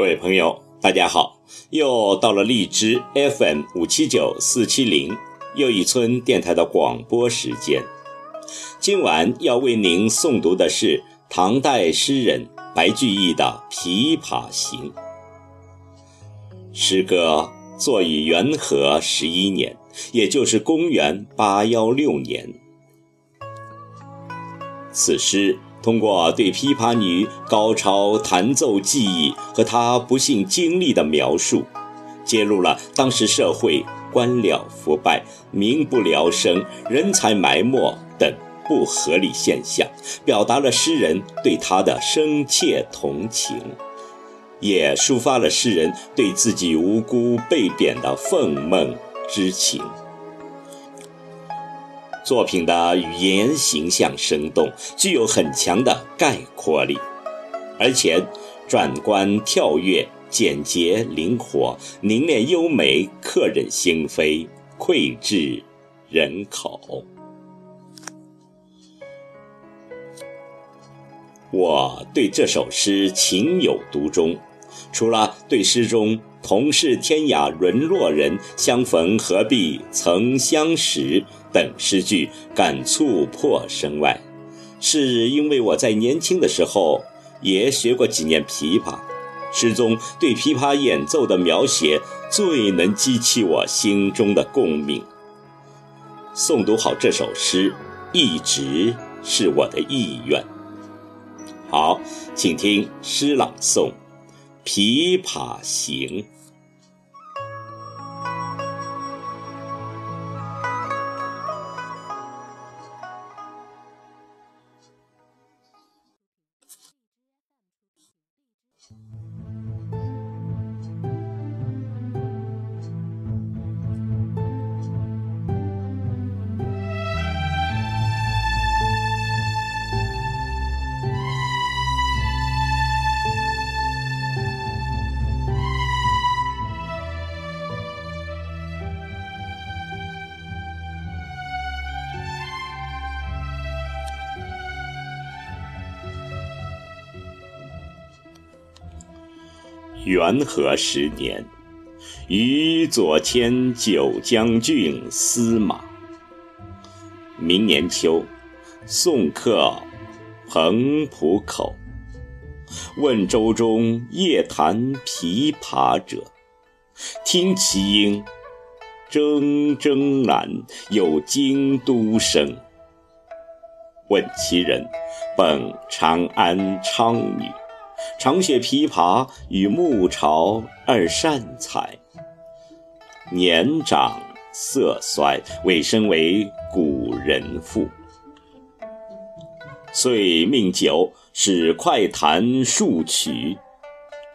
各位朋友，大家好！又到了荔枝 FM 五七九四七零又一村电台的广播时间。今晚要为您诵读的是唐代诗人白居易的《琵琶行》。诗歌作于元和十一年，也就是公元八幺六年。此诗。通过对琵琶女高超弹奏技艺和她不幸经历的描述，揭露了当时社会官僚腐败、民不聊生、人才埋没等不合理现象，表达了诗人对她的深切同情，也抒发了诗人对自己无辜被贬的愤懑之情。作品的语言形象生动，具有很强的概括力，而且转关跳跃、简洁灵活、凝练优美，刻人心扉，脍炙人口。我对这首诗情有独钟，除了对诗中“同是天涯沦落人，相逢何必曾相识”。等诗句感触颇深外，是因为我在年轻的时候也学过几年琵琶，诗中对琵琶演奏的描写最能激起我心中的共鸣。诵读好这首诗，一直是我的意愿。好，请听诗朗诵《琵琶行》。元和十年，于左迁九江郡司马。明年秋，送客彭浦口，问舟中夜弹琵琶者，听其音，铮铮然有京都声。问其人，本长安昌女。常学琵琶与暮朝二善才，年长色衰，委身为古人妇。遂命酒使快弹数曲，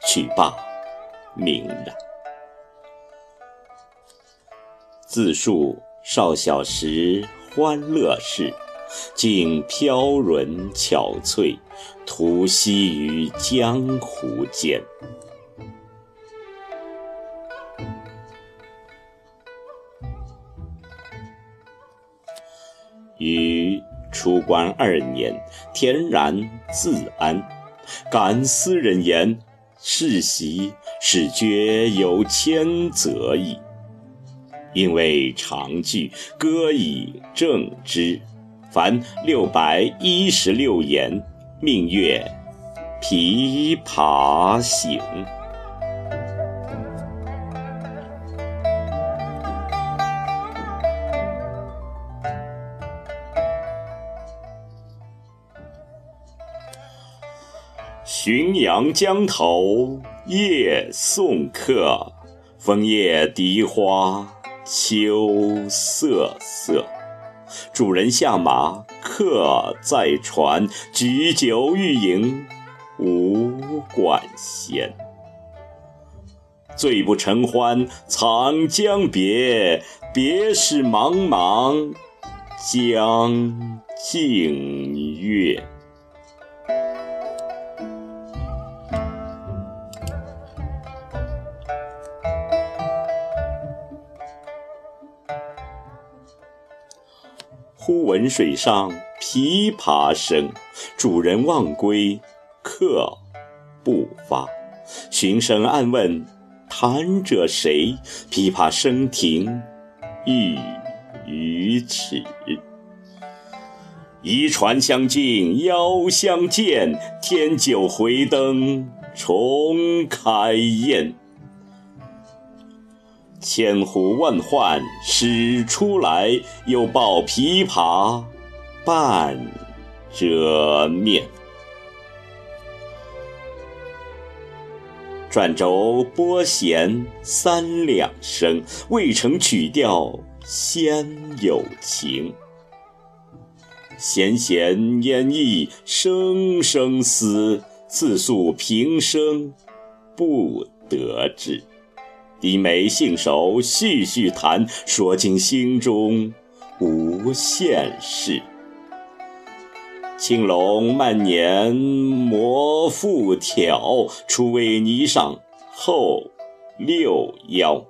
曲罢，泯然。自述少小时欢乐事。竟飘沦憔悴，徒息于江湖间。于出关二年，恬然自安。感斯人言，世袭始觉有千则矣。因为长句，歌以正之。凡六百一十六言，命曰《琵琶行》。浔阳江头夜送客，枫叶荻花秋瑟瑟。主人下马客在船，举酒欲饮无管弦。醉不成欢长江别，别时茫茫江浸月。忽闻水上琵琶声，主人忘归客不发。循声暗问，弹者谁？琵琶声停，欲语迟。移船相近，邀相见。添酒回灯，重开宴。千呼万唤始出来，又抱琵琶半遮面。转轴拨弦三两声，未成曲调先有情。弦弦烟翳声声思，自诉平生不得志。低眉信手续续弹，说尽心中无限事。青龙慢年磨复挑，初为霓裳后六幺。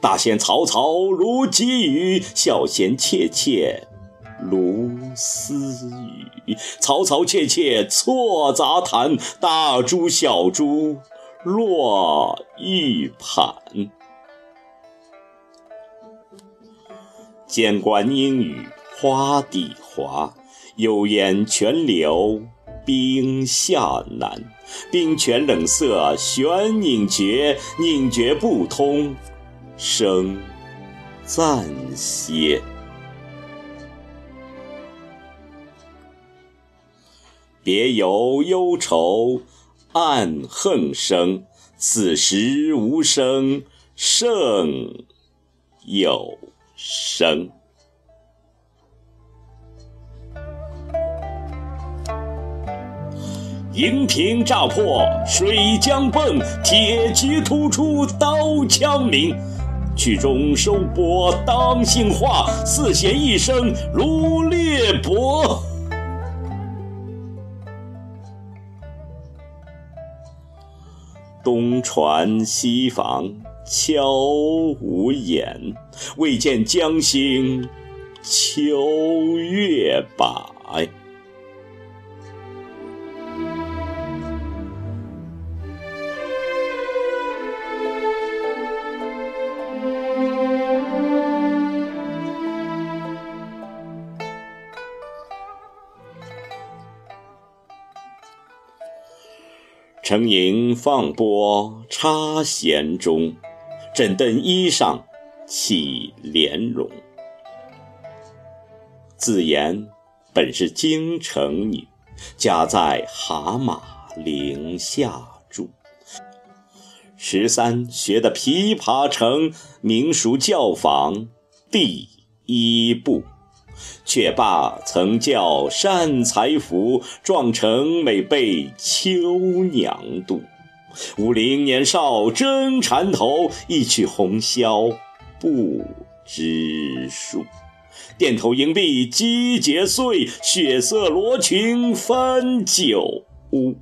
大仙嘈嘈如急雨，小仙切切。如私语，嘈嘈切切错杂弹，大珠小珠落玉盘。间关莺语花底滑，幽咽泉流冰下难。冰泉冷涩悬凝绝，凝绝不通声暂歇。别有忧愁暗恨生，此时无声胜有声。银瓶乍破水浆迸，铁骑突出刀枪鸣。曲终收拨当心画，四弦一声如裂帛。东船西舫悄无言，唯见江心秋月白。沉吟放拨插弦中，枕顿衣裳起莲蓉。自言本是京城女，家在蛤蟆陵下住。十三学得琵琶成，名属教坊第一部。却把曾教善才服，壮成每被秋娘妒。五陵年少争缠头，一曲红绡不知数。钿头银篦击节碎，血色罗裙翻酒污。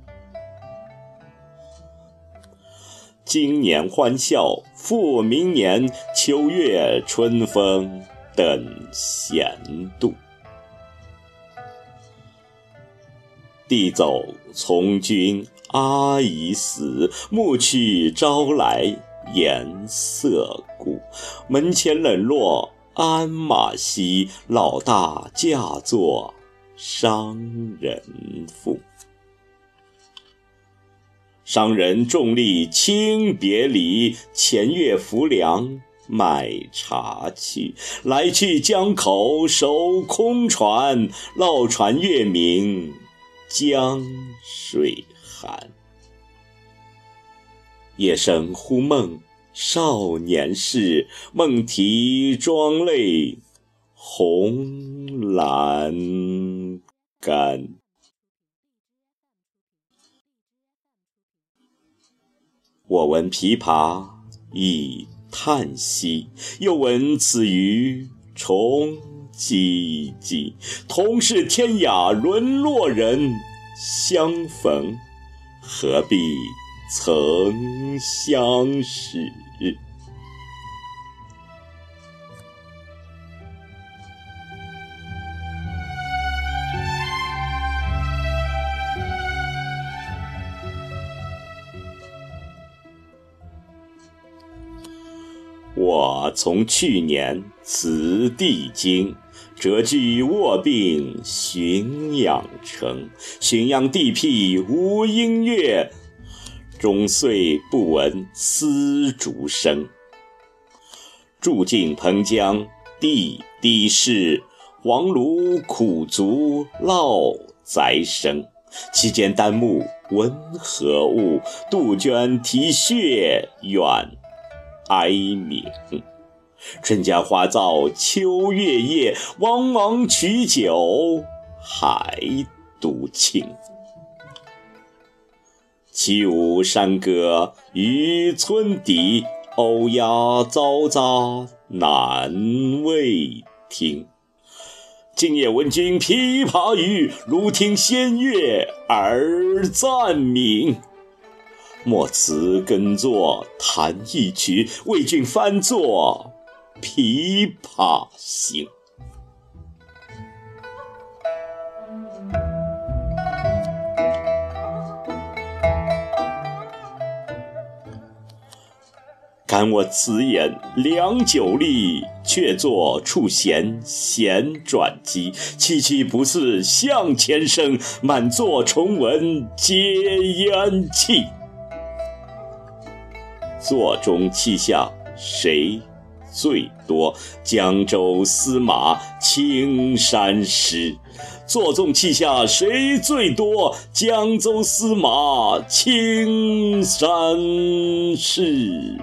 今年欢笑复明年，秋月春风。等闲度，弟走从军阿姨死，暮去朝来颜色故。门前冷落鞍马稀，老大嫁作商人妇。商人重利轻别离，前月浮梁。买茶去，来去江口守空船，绕船月明江水寒。夜深忽梦少年事，梦啼妆泪红阑干。我闻琵琶已。叹息，又闻此鱼重唧唧。同是天涯沦落人，相逢何必曾相识。从去年辞帝京，谪居卧病浔阳城。浔阳地僻无音乐，终岁不闻丝竹声。住近彭江地低湿，黄芦苦足老宅生。其间旦暮闻何物？杜鹃啼血远哀鸣。春江花燥秋月夜，汪汪取酒还独倾。起舞山歌与村笛，欧鸦嘈杂难为听。今夜闻君琵琶语，如听仙乐耳暂明。莫辞耕作弹一曲，为君翻作《琵琶行》。感我此言良久立，却坐触弦弦转机。凄凄不似向前声，满座重闻皆咽气。座中泣下谁最多？江州司马青衫湿。坐纵气下谁最多？江州司马青衫湿。